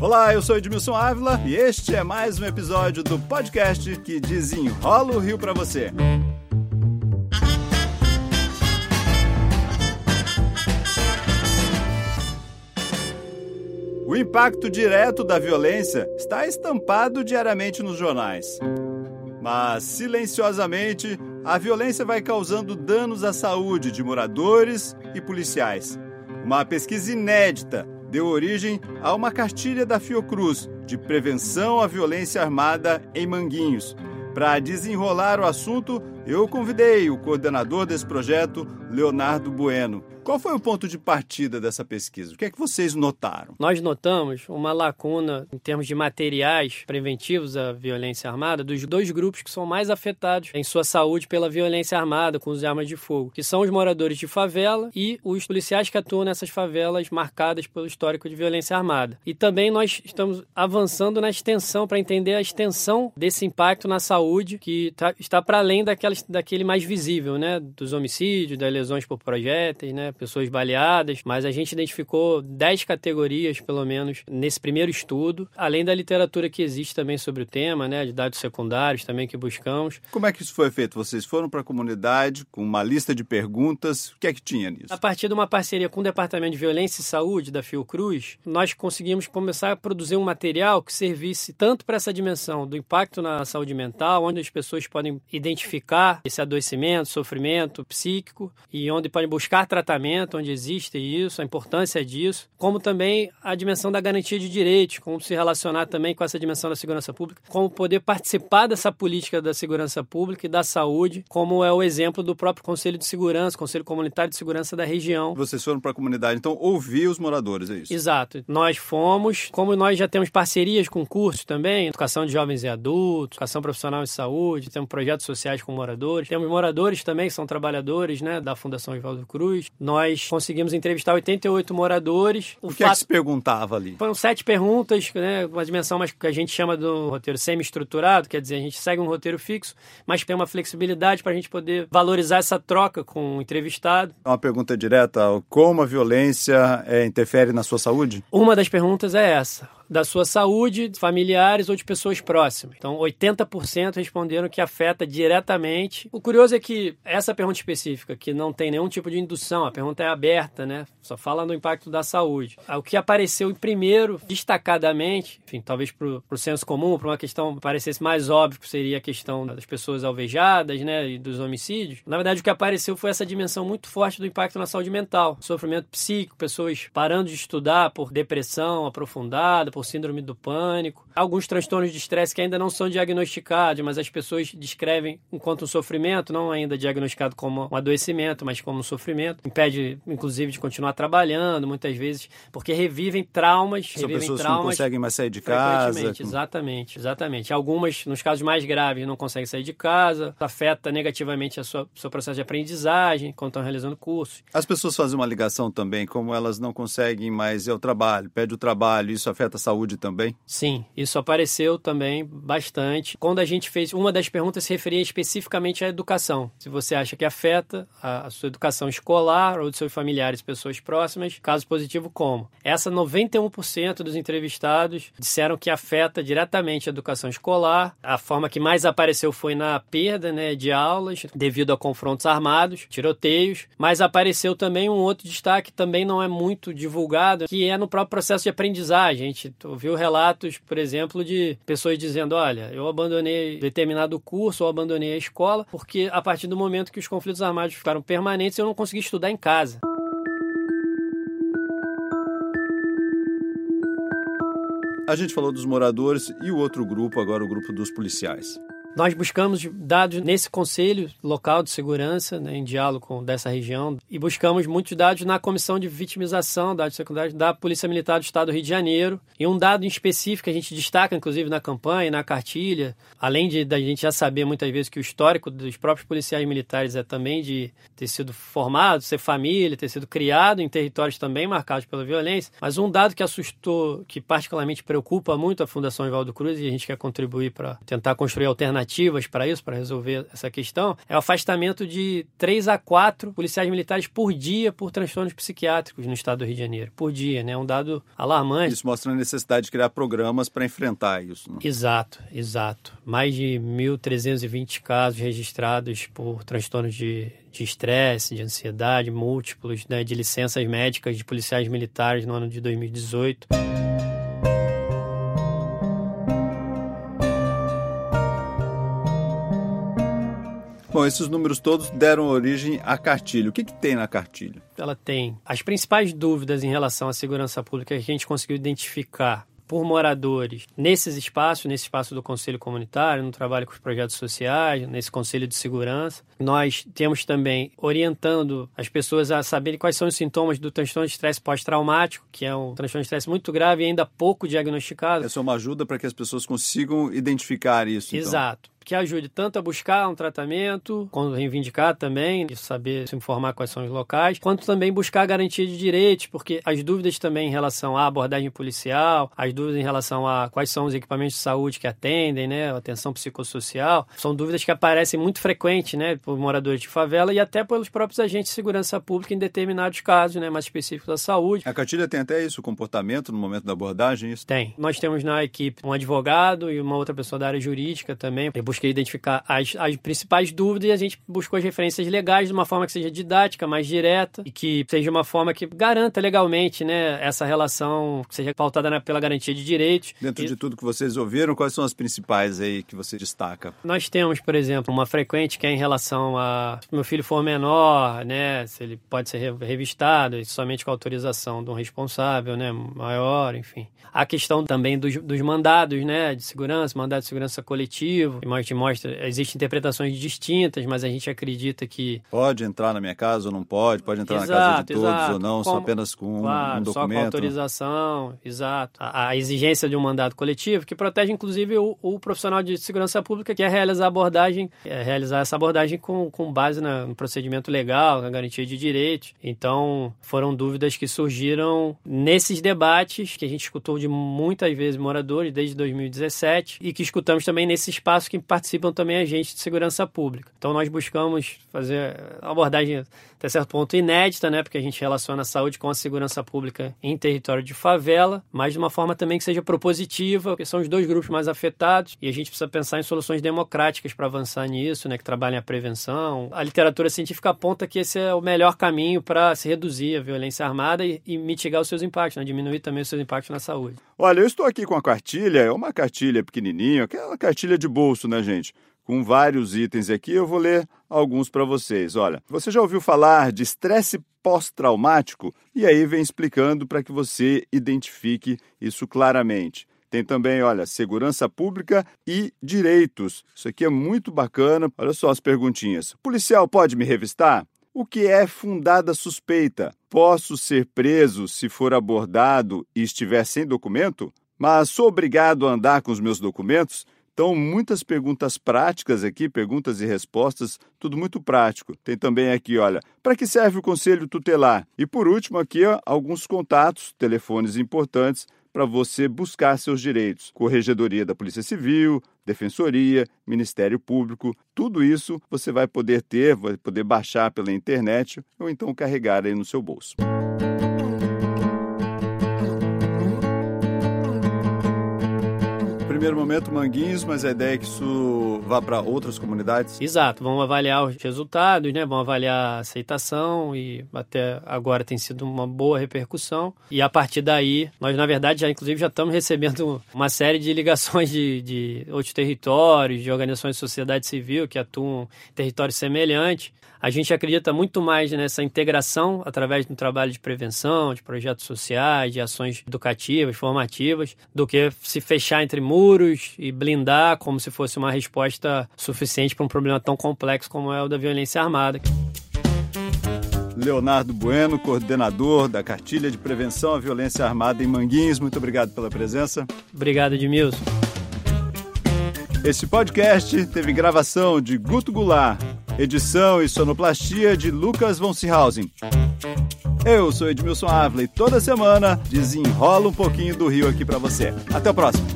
Olá, eu sou Edmilson Ávila e este é mais um episódio do podcast que desenrola o Rio para você. O impacto direto da violência está estampado diariamente nos jornais. Mas, silenciosamente, a violência vai causando danos à saúde de moradores e policiais. Uma pesquisa inédita deu origem a uma cartilha da Fiocruz de prevenção à violência armada em Manguinhos. Para desenrolar o assunto, eu convidei o coordenador desse projeto, Leonardo Bueno. Qual foi o ponto de partida dessa pesquisa? O que é que vocês notaram? Nós notamos uma lacuna em termos de materiais preventivos à violência armada dos dois grupos que são mais afetados em sua saúde pela violência armada com os armas de fogo, que são os moradores de favela e os policiais que atuam nessas favelas marcadas pelo histórico de violência armada. E também nós estamos avançando na extensão para entender a extensão desse impacto na saúde que tá, está para além daquele mais visível, né, dos homicídios, das lesões por projéteis, né, pessoas baleadas, mas a gente identificou 10 categorias, pelo menos, nesse primeiro estudo, além da literatura que existe também sobre o tema, né, de dados secundários também que buscamos. Como é que isso foi feito? Vocês foram para a comunidade com uma lista de perguntas, o que é que tinha nisso? A partir de uma parceria com o Departamento de Violência e Saúde da Fiocruz, nós conseguimos começar a produzir um material que servisse tanto para essa dimensão do impacto na saúde mental, onde as pessoas podem identificar esse adoecimento, sofrimento psíquico e onde podem buscar tratamento onde existe isso, a importância disso, como também a dimensão da garantia de direitos, como se relacionar também com essa dimensão da segurança pública, como poder participar dessa política da segurança pública e da saúde, como é o exemplo do próprio Conselho de Segurança, Conselho Comunitário de Segurança da região. Vocês foram para a comunidade, então ouvir os moradores, é isso? Exato. Nós fomos, como nós já temos parcerias com cursos também, educação de jovens e adultos, educação profissional de saúde, temos projetos sociais com moradores, temos moradores também que são trabalhadores, né, da Fundação Oswaldo Cruz. Nós nós conseguimos entrevistar 88 moradores. O, o que fato... é que se perguntava ali? Foram sete perguntas, né, uma dimensão mais que a gente chama do roteiro semi-estruturado, quer dizer, a gente segue um roteiro fixo, mas tem uma flexibilidade para a gente poder valorizar essa troca com o entrevistado. Uma pergunta direta, como a violência é, interfere na sua saúde? Uma das perguntas é essa da sua saúde, familiares ou de pessoas próximas. Então, 80% responderam que afeta diretamente. O curioso é que essa pergunta específica, que não tem nenhum tipo de indução, a pergunta é aberta, né? Só fala no impacto da saúde. O que apareceu em primeiro, destacadamente, enfim, talvez para o senso comum, para uma questão que parecesse mais óbvio, seria a questão das pessoas alvejadas, né, e dos homicídios. Na verdade, o que apareceu foi essa dimensão muito forte do impacto na saúde mental, sofrimento psíquico, pessoas parando de estudar por depressão aprofundada, por por síndrome do pânico, alguns transtornos de estresse que ainda não são diagnosticados, mas as pessoas descrevem enquanto um sofrimento, não ainda diagnosticado como um adoecimento, mas como um sofrimento. Impede, inclusive, de continuar trabalhando, muitas vezes, porque revivem traumas. São revivem pessoas traumas que não conseguem mais sair de casa. Exatamente, exatamente. Algumas, nos casos mais graves, não conseguem sair de casa, afeta negativamente a sua seu processo de aprendizagem quando estão realizando cursos. As pessoas fazem uma ligação também, como elas não conseguem mais ir ao trabalho, pede o trabalho, isso afeta a saúde também? Sim, isso apareceu também bastante. Quando a gente fez, uma das perguntas se referia especificamente à educação. Se você acha que afeta a, sua educação escolar ou de seus familiares, pessoas próximas, caso positivo, como? Essa 91% dos entrevistados disseram que afeta diretamente a educação escolar. A forma que mais apareceu foi na perda né, de aulas devido a confrontos armados, tiroteios, mas apareceu também um outro destaque também não é muito divulgado, que é no próprio processo de aprendizagem. A gente ouviu relatos, por exemplo, de pessoas dizendo: olha, eu abandonei determinado curso ou abandonei a escola porque a partir do momento que os conflitos armados ficaram permanentes, eu não consegui estudar em casa. A gente falou dos moradores e o outro grupo, agora o grupo dos policiais. Nós buscamos dados nesse conselho local de segurança, né, em diálogo com dessa região, e buscamos muitos dados na comissão de vitimização, dados secundários da Polícia Militar do Estado do Rio de Janeiro. E um dado em específico que a gente destaca, inclusive, na campanha, na cartilha, além de da gente já saber muitas vezes que o histórico dos próprios policiais militares é também de ter sido formado, ser família, ter sido criado em territórios também marcados pela violência. Mas um dado que assustou, que particularmente preocupa muito a Fundação Evaldo Cruz, e a gente quer contribuir para tentar construir alternativas alternativas para isso, para resolver essa questão, é o afastamento de 3 a 4 policiais militares por dia por transtornos psiquiátricos no estado do Rio de Janeiro. Por dia, né? É um dado alarmante. Isso mostra a necessidade de criar programas para enfrentar isso. Né? Exato, exato. Mais de 1.320 casos registrados por transtornos de de estresse, de ansiedade múltiplos, né, de licenças médicas de policiais militares no ano de 2018. Bom, esses números todos deram origem à cartilha. O que, que tem na cartilha? Ela tem as principais dúvidas em relação à segurança pública que a gente conseguiu identificar por moradores nesses espaços, nesse espaço do Conselho Comunitário, no trabalho com os projetos sociais, nesse Conselho de Segurança. Nós temos também orientando as pessoas a saberem quais são os sintomas do transtorno de estresse pós-traumático, que é um transtorno de estresse muito grave e ainda pouco diagnosticado. Essa é uma ajuda para que as pessoas consigam identificar isso. Então. Exato que ajude tanto a buscar um tratamento, quando reivindicar também, e saber se informar quais são os locais, quanto também buscar a garantia de direitos, porque as dúvidas também em relação à abordagem policial, as dúvidas em relação a quais são os equipamentos de saúde que atendem, né, atenção psicossocial, são dúvidas que aparecem muito frequentes, né, por moradores de favela e até pelos próprios agentes de segurança pública em determinados casos, né, mais específicos da saúde. A cartilha tem até isso, o comportamento no momento da abordagem, isso? Tem. Nós temos na equipe um advogado e uma outra pessoa da área jurídica também, busquei identificar as, as principais dúvidas e a gente buscou as referências legais de uma forma que seja didática, mais direta e que seja uma forma que garanta legalmente né, essa relação, que seja pautada na, pela garantia de direitos. Dentro e... de tudo que vocês ouviram, quais são as principais aí que você destaca? Nós temos, por exemplo, uma frequente que é em relação a se meu filho for menor, né, se ele pode ser revistado somente com autorização de um responsável, né, maior, enfim. A questão também dos, dos mandados, né, de segurança, mandado de segurança coletivo, a gente mostra, existem interpretações distintas, mas a gente acredita que... Pode entrar na minha casa ou não pode, pode entrar exato, na casa de todos exato. ou não, só apenas com claro, um documento. só com autorização, exato. A, a, exigência de um mandado coletivo, que protege inclusive o, o, profissional de segurança pública que é realizar a abordagem, é realizar essa abordagem com, com base na, no procedimento legal, na garantia de direitos. Então, foram dúvidas que surgiram nesses debates que a gente escutou de muitas vezes moradores desde 2017 e que escutamos também nesse espaço que participam também agentes de segurança pública. Então nós buscamos fazer abordagem até certo ponto inédita, né, porque a gente relaciona a saúde com a segurança pública em território de favela, mas de uma forma também que seja propositiva, porque são os dois grupos mais afetados e a gente precisa pensar em soluções democráticas para avançar nisso, né, que trabalhem a prevenção. A literatura científica aponta que esse é o melhor caminho para se reduzir a violência armada e, e mitigar os seus impactos, né, diminuir também os seus impactos na saúde. Olha, eu estou aqui com a cartilha, é uma cartilha pequenininha, aquela cartilha de bolso, né, gente? Com vários itens aqui, eu vou ler alguns para vocês. Olha, você já ouviu falar de estresse pós-traumático? E aí vem explicando para que você identifique isso claramente. Tem também, olha, segurança pública e direitos. Isso aqui é muito bacana. Olha só as perguntinhas. Policial pode me revistar? O que é fundada suspeita? Posso ser preso se for abordado e estiver sem documento? Mas sou obrigado a andar com os meus documentos? Então, muitas perguntas práticas aqui, perguntas e respostas, tudo muito prático. Tem também aqui, olha, para que serve o conselho tutelar? E por último, aqui, ó, alguns contatos, telefones importantes para você buscar seus direitos. Corregedoria da Polícia Civil, Defensoria, Ministério Público, tudo isso você vai poder ter, vai poder baixar pela internet ou então carregar aí no seu bolso. Primeiro momento Manguinhos, mas a ideia é que isso vá para outras comunidades? Exato, vamos avaliar os resultados, né? Vamos avaliar a aceitação e até agora tem sido uma boa repercussão. E a partir daí, nós na verdade já inclusive já estamos recebendo uma série de ligações de, de outros territórios, de organizações de sociedade civil que atuam em territórios semelhantes a gente acredita muito mais nessa integração através do trabalho de prevenção, de projetos sociais, de ações educativas, formativas, do que se fechar entre muros e blindar como se fosse uma resposta suficiente para um problema tão complexo como é o da violência armada. Leonardo Bueno, coordenador da Cartilha de Prevenção à Violência Armada em Manguins. Muito obrigado pela presença. Obrigado, Edmilson. Esse podcast teve gravação de Guto Goulart, edição e sonoplastia de Lucas von Seehausen. Eu sou Edmilson Ávila e toda semana desenrola um pouquinho do Rio aqui para você. Até o próximo.